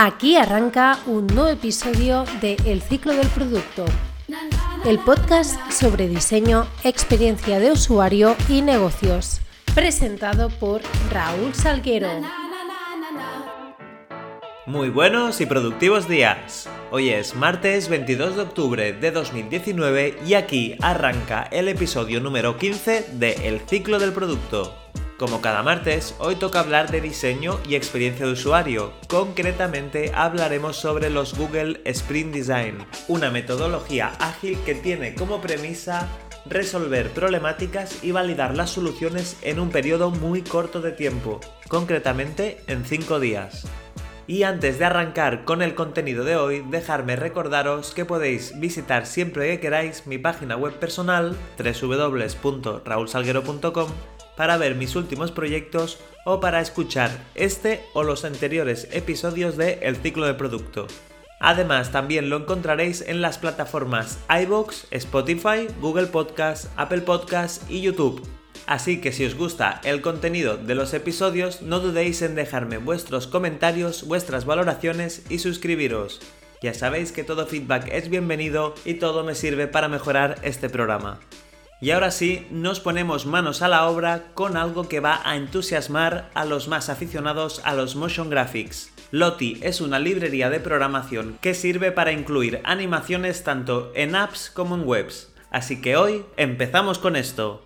Aquí arranca un nuevo episodio de El ciclo del producto, el podcast sobre diseño, experiencia de usuario y negocios, presentado por Raúl Salguero. Muy buenos y productivos días. Hoy es martes 22 de octubre de 2019 y aquí arranca el episodio número 15 de El ciclo del producto. Como cada martes, hoy toca hablar de diseño y experiencia de usuario. Concretamente hablaremos sobre los Google Sprint Design, una metodología ágil que tiene como premisa resolver problemáticas y validar las soluciones en un periodo muy corto de tiempo, concretamente en 5 días. Y antes de arrancar con el contenido de hoy, dejarme recordaros que podéis visitar siempre que queráis mi página web personal www.raulsalguero.com para ver mis últimos proyectos o para escuchar este o los anteriores episodios de El ciclo de producto. Además, también lo encontraréis en las plataformas iBox, Spotify, Google Podcast, Apple Podcast y YouTube. Así que si os gusta el contenido de los episodios, no dudéis en dejarme vuestros comentarios, vuestras valoraciones y suscribiros. Ya sabéis que todo feedback es bienvenido y todo me sirve para mejorar este programa. Y ahora sí, nos ponemos manos a la obra con algo que va a entusiasmar a los más aficionados a los motion graphics. Lottie es una librería de programación que sirve para incluir animaciones tanto en apps como en webs. Así que hoy empezamos con esto.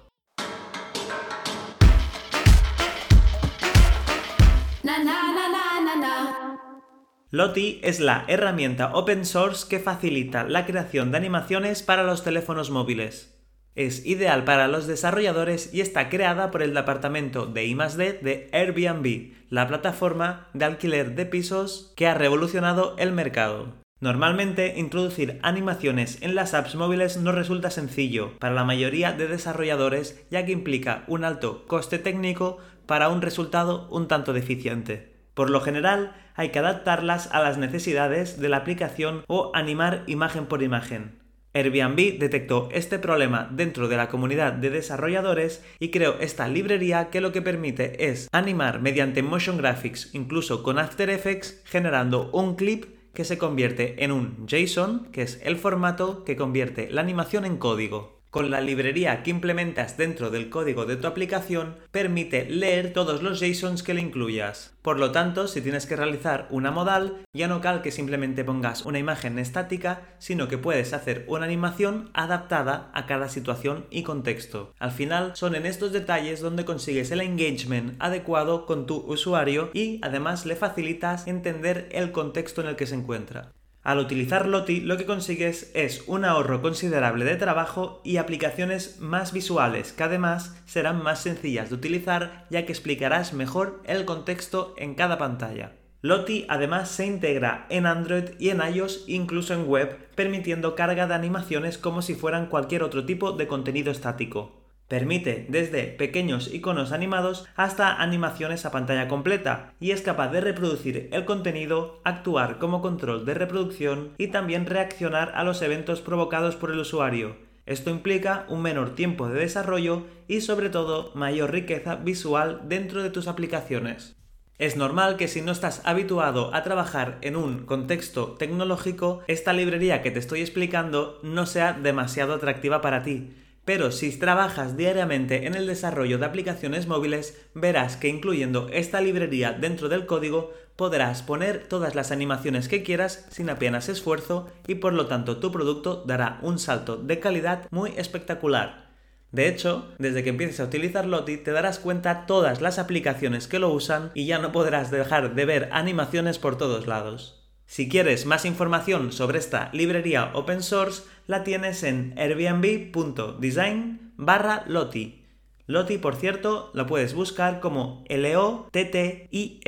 Lottie es la herramienta open source que facilita la creación de animaciones para los teléfonos móviles. Es ideal para los desarrolladores y está creada por el departamento de I+D de Airbnb, la plataforma de alquiler de pisos que ha revolucionado el mercado. Normalmente, introducir animaciones en las apps móviles no resulta sencillo para la mayoría de desarrolladores ya que implica un alto coste técnico para un resultado un tanto deficiente. Por lo general, hay que adaptarlas a las necesidades de la aplicación o animar imagen por imagen. Airbnb detectó este problema dentro de la comunidad de desarrolladores y creó esta librería que lo que permite es animar mediante motion graphics, incluso con After Effects, generando un clip que se convierte en un JSON, que es el formato que convierte la animación en código con la librería que implementas dentro del código de tu aplicación permite leer todos los JSONs que le incluyas. Por lo tanto, si tienes que realizar una modal, ya no cal que simplemente pongas una imagen estática, sino que puedes hacer una animación adaptada a cada situación y contexto. Al final, son en estos detalles donde consigues el engagement adecuado con tu usuario y además le facilitas entender el contexto en el que se encuentra. Al utilizar Lottie lo que consigues es un ahorro considerable de trabajo y aplicaciones más visuales que además serán más sencillas de utilizar ya que explicarás mejor el contexto en cada pantalla. Lottie además se integra en Android y en iOS incluso en web permitiendo carga de animaciones como si fueran cualquier otro tipo de contenido estático. Permite desde pequeños iconos animados hasta animaciones a pantalla completa y es capaz de reproducir el contenido, actuar como control de reproducción y también reaccionar a los eventos provocados por el usuario. Esto implica un menor tiempo de desarrollo y sobre todo mayor riqueza visual dentro de tus aplicaciones. Es normal que si no estás habituado a trabajar en un contexto tecnológico, esta librería que te estoy explicando no sea demasiado atractiva para ti pero si trabajas diariamente en el desarrollo de aplicaciones móviles, verás que incluyendo esta librería dentro del código podrás poner todas las animaciones que quieras sin apenas esfuerzo y por lo tanto tu producto dará un salto de calidad muy espectacular. De hecho, desde que empieces a utilizar Lottie te darás cuenta todas las aplicaciones que lo usan y ya no podrás dejar de ver animaciones por todos lados. Si quieres más información sobre esta librería open source, la tienes en airbnb.design barra Loti. Loti, por cierto, lo puedes buscar como L-O-T-T-I-E.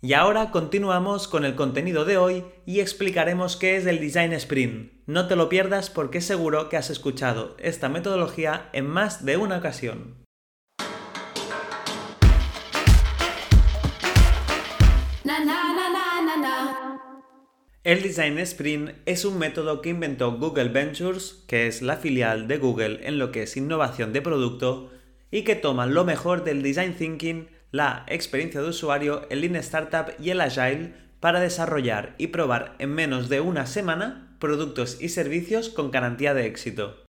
Y ahora continuamos con el contenido de hoy y explicaremos qué es el Design Sprint. No te lo pierdas porque seguro que has escuchado esta metodología en más de una ocasión. El Design Sprint es un método que inventó Google Ventures, que es la filial de Google en lo que es innovación de producto, y que toma lo mejor del Design Thinking, la experiencia de usuario, el Lean Startup y el Agile para desarrollar y probar en menos de una semana productos y servicios con garantía de éxito.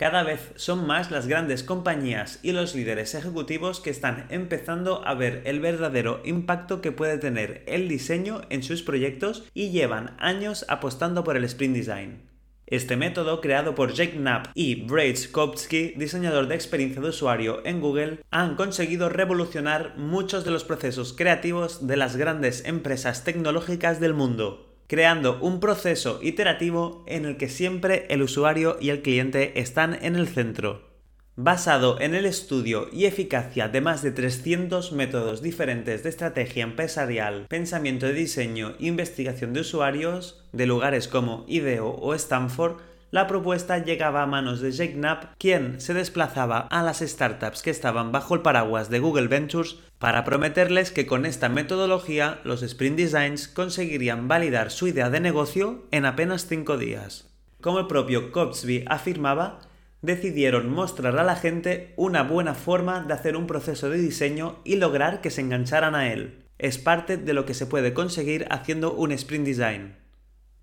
Cada vez son más las grandes compañías y los líderes ejecutivos que están empezando a ver el verdadero impacto que puede tener el diseño en sus proyectos y llevan años apostando por el sprint design. Este método, creado por Jake Knapp y Braid Kopsky, diseñador de experiencia de usuario en Google, han conseguido revolucionar muchos de los procesos creativos de las grandes empresas tecnológicas del mundo creando un proceso iterativo en el que siempre el usuario y el cliente están en el centro. Basado en el estudio y eficacia de más de 300 métodos diferentes de estrategia empresarial, pensamiento de diseño e investigación de usuarios, de lugares como IDEO o Stanford, la propuesta llegaba a manos de Jake Knapp, quien se desplazaba a las startups que estaban bajo el paraguas de Google Ventures para prometerles que con esta metodología los sprint designs conseguirían validar su idea de negocio en apenas 5 días. Como el propio Copsby afirmaba, decidieron mostrar a la gente una buena forma de hacer un proceso de diseño y lograr que se engancharan a él. Es parte de lo que se puede conseguir haciendo un sprint design.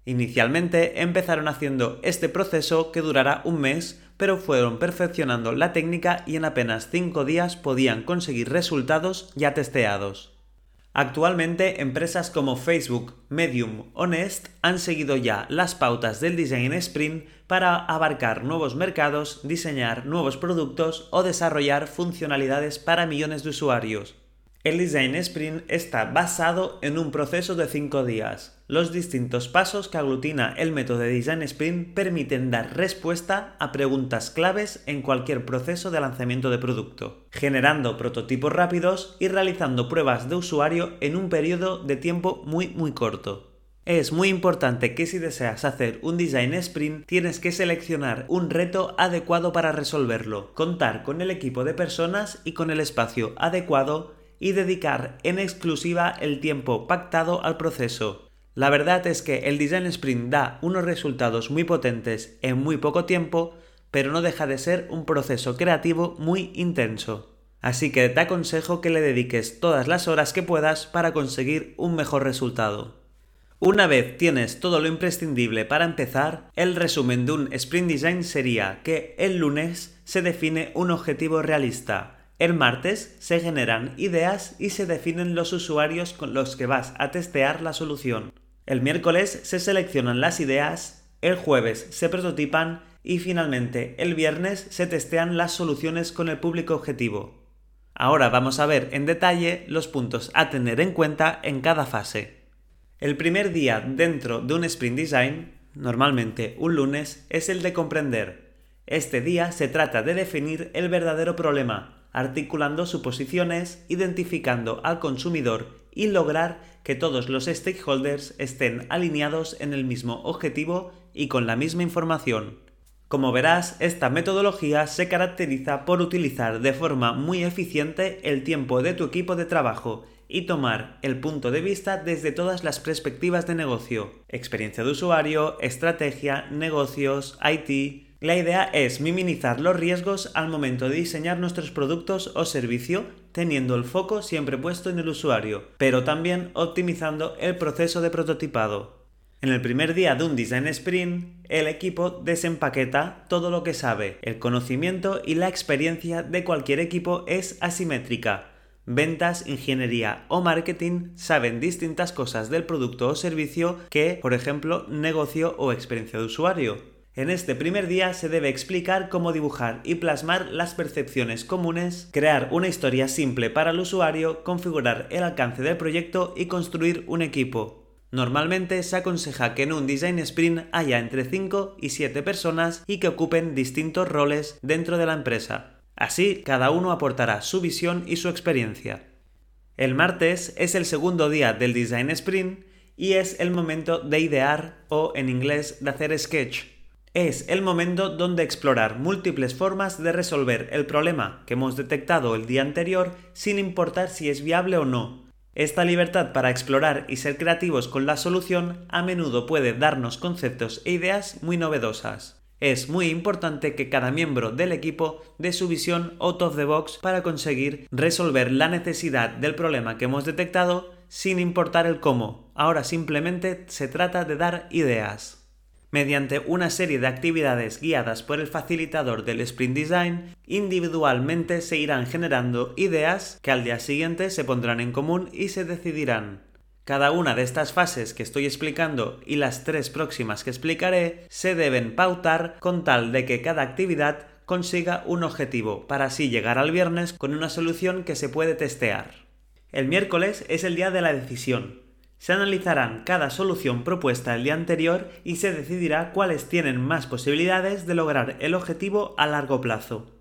Inicialmente empezaron haciendo este proceso que durará un mes, pero fueron perfeccionando la técnica y en apenas 5 días podían conseguir resultados ya testeados. Actualmente empresas como Facebook, Medium o Nest han seguido ya las pautas del Design Sprint para abarcar nuevos mercados, diseñar nuevos productos o desarrollar funcionalidades para millones de usuarios. El Design Sprint está basado en un proceso de 5 días. Los distintos pasos que aglutina el método de Design Sprint permiten dar respuesta a preguntas claves en cualquier proceso de lanzamiento de producto, generando prototipos rápidos y realizando pruebas de usuario en un periodo de tiempo muy muy corto. Es muy importante que si deseas hacer un design sprint tienes que seleccionar un reto adecuado para resolverlo, contar con el equipo de personas y con el espacio adecuado y dedicar en exclusiva el tiempo pactado al proceso. La verdad es que el Design Sprint da unos resultados muy potentes en muy poco tiempo, pero no deja de ser un proceso creativo muy intenso. Así que te aconsejo que le dediques todas las horas que puedas para conseguir un mejor resultado. Una vez tienes todo lo imprescindible para empezar, el resumen de un sprint design sería que el lunes se define un objetivo realista, el martes se generan ideas y se definen los usuarios con los que vas a testear la solución. El miércoles se seleccionan las ideas, el jueves se prototipan y finalmente el viernes se testean las soluciones con el público objetivo. Ahora vamos a ver en detalle los puntos a tener en cuenta en cada fase. El primer día dentro de un sprint design, normalmente un lunes, es el de comprender. Este día se trata de definir el verdadero problema, articulando suposiciones, identificando al consumidor y lograr que todos los stakeholders estén alineados en el mismo objetivo y con la misma información. Como verás, esta metodología se caracteriza por utilizar de forma muy eficiente el tiempo de tu equipo de trabajo y tomar el punto de vista desde todas las perspectivas de negocio, experiencia de usuario, estrategia, negocios, IT, la idea es minimizar los riesgos al momento de diseñar nuestros productos o servicio, teniendo el foco siempre puesto en el usuario, pero también optimizando el proceso de prototipado. En el primer día de un design sprint, el equipo desempaqueta todo lo que sabe. El conocimiento y la experiencia de cualquier equipo es asimétrica. Ventas, ingeniería o marketing saben distintas cosas del producto o servicio que, por ejemplo, negocio o experiencia de usuario. En este primer día se debe explicar cómo dibujar y plasmar las percepciones comunes, crear una historia simple para el usuario, configurar el alcance del proyecto y construir un equipo. Normalmente se aconseja que en un design sprint haya entre 5 y 7 personas y que ocupen distintos roles dentro de la empresa. Así, cada uno aportará su visión y su experiencia. El martes es el segundo día del design sprint y es el momento de idear o en inglés de hacer sketch es el momento donde explorar múltiples formas de resolver el problema que hemos detectado el día anterior sin importar si es viable o no. Esta libertad para explorar y ser creativos con la solución a menudo puede darnos conceptos e ideas muy novedosas. Es muy importante que cada miembro del equipo dé su visión out of the box para conseguir resolver la necesidad del problema que hemos detectado sin importar el cómo, ahora simplemente se trata de dar ideas. Mediante una serie de actividades guiadas por el facilitador del Sprint Design, individualmente se irán generando ideas que al día siguiente se pondrán en común y se decidirán. Cada una de estas fases que estoy explicando y las tres próximas que explicaré se deben pautar con tal de que cada actividad consiga un objetivo para así llegar al viernes con una solución que se puede testear. El miércoles es el día de la decisión, se analizarán cada solución propuesta el día anterior y se decidirá cuáles tienen más posibilidades de lograr el objetivo a largo plazo.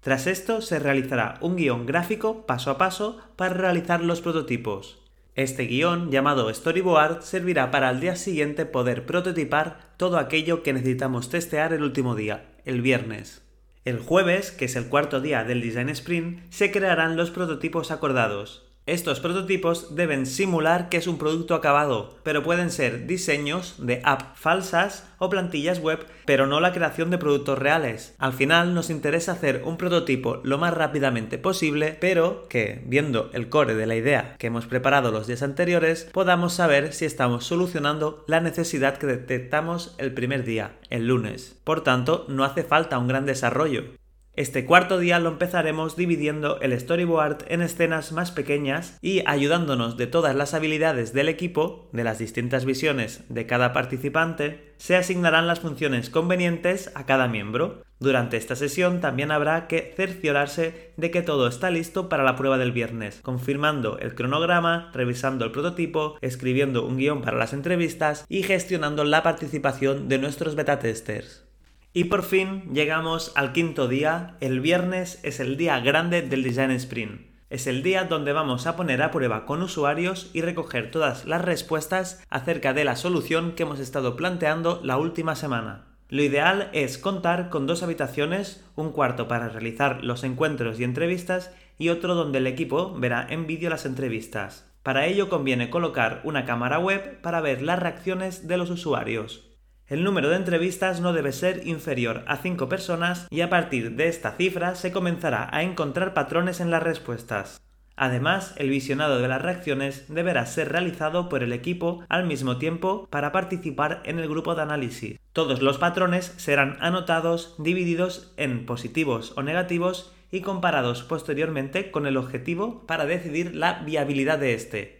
Tras esto se realizará un guion gráfico paso a paso para realizar los prototipos. Este guion, llamado storyboard, servirá para al día siguiente poder prototipar todo aquello que necesitamos testear el último día, el viernes. El jueves, que es el cuarto día del Design Sprint, se crearán los prototipos acordados. Estos prototipos deben simular que es un producto acabado, pero pueden ser diseños de app falsas o plantillas web, pero no la creación de productos reales. Al final nos interesa hacer un prototipo lo más rápidamente posible, pero que, viendo el core de la idea que hemos preparado los días anteriores, podamos saber si estamos solucionando la necesidad que detectamos el primer día, el lunes. Por tanto, no hace falta un gran desarrollo. Este cuarto día lo empezaremos dividiendo el storyboard en escenas más pequeñas y ayudándonos de todas las habilidades del equipo, de las distintas visiones de cada participante, se asignarán las funciones convenientes a cada miembro. Durante esta sesión también habrá que cerciorarse de que todo está listo para la prueba del viernes, confirmando el cronograma, revisando el prototipo, escribiendo un guion para las entrevistas y gestionando la participación de nuestros beta testers. Y por fin llegamos al quinto día. El viernes es el día grande del Design Sprint. Es el día donde vamos a poner a prueba con usuarios y recoger todas las respuestas acerca de la solución que hemos estado planteando la última semana. Lo ideal es contar con dos habitaciones, un cuarto para realizar los encuentros y entrevistas y otro donde el equipo verá en vídeo las entrevistas. Para ello conviene colocar una cámara web para ver las reacciones de los usuarios. El número de entrevistas no debe ser inferior a 5 personas y a partir de esta cifra se comenzará a encontrar patrones en las respuestas. Además, el visionado de las reacciones deberá ser realizado por el equipo al mismo tiempo para participar en el grupo de análisis. Todos los patrones serán anotados, divididos en positivos o negativos y comparados posteriormente con el objetivo para decidir la viabilidad de este.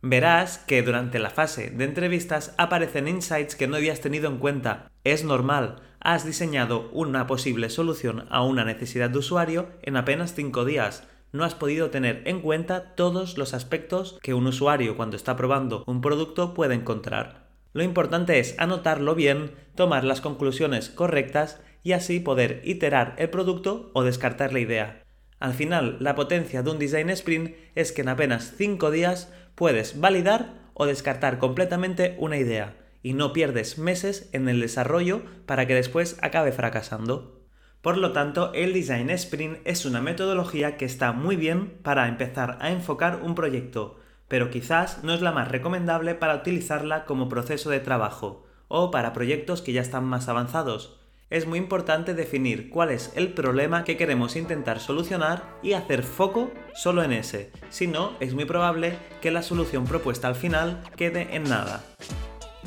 Verás que durante la fase de entrevistas aparecen insights que no habías tenido en cuenta. Es normal, has diseñado una posible solución a una necesidad de usuario en apenas 5 días. No has podido tener en cuenta todos los aspectos que un usuario cuando está probando un producto puede encontrar. Lo importante es anotarlo bien, tomar las conclusiones correctas y así poder iterar el producto o descartar la idea. Al final, la potencia de un design sprint es que en apenas 5 días puedes validar o descartar completamente una idea y no pierdes meses en el desarrollo para que después acabe fracasando. Por lo tanto, el Design Sprint es una metodología que está muy bien para empezar a enfocar un proyecto, pero quizás no es la más recomendable para utilizarla como proceso de trabajo o para proyectos que ya están más avanzados, es muy importante definir cuál es el problema que queremos intentar solucionar y hacer foco solo en ese. Si no, es muy probable que la solución propuesta al final quede en nada.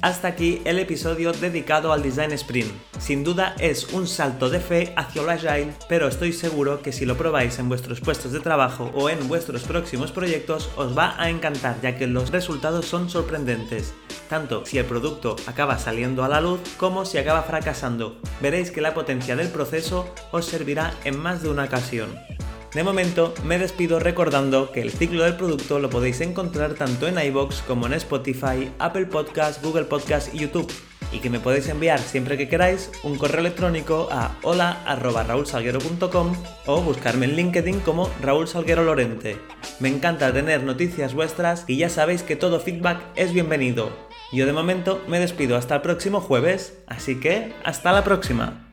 Hasta aquí el episodio dedicado al Design Sprint. Sin duda es un salto de fe hacia el Agile, pero estoy seguro que si lo probáis en vuestros puestos de trabajo o en vuestros próximos proyectos os va a encantar ya que los resultados son sorprendentes, tanto si el producto acaba saliendo a la luz como si acaba fracasando. Veréis que la potencia del proceso os servirá en más de una ocasión. De momento me despido recordando que el ciclo del producto lo podéis encontrar tanto en iBox como en Spotify, Apple Podcasts, Google Podcasts y YouTube y que me podéis enviar siempre que queráis un correo electrónico a hola.raulsalguero.com o buscarme en LinkedIn como Raúl Salguero Lorente. Me encanta tener noticias vuestras y ya sabéis que todo feedback es bienvenido. Yo de momento me despido hasta el próximo jueves, así que hasta la próxima.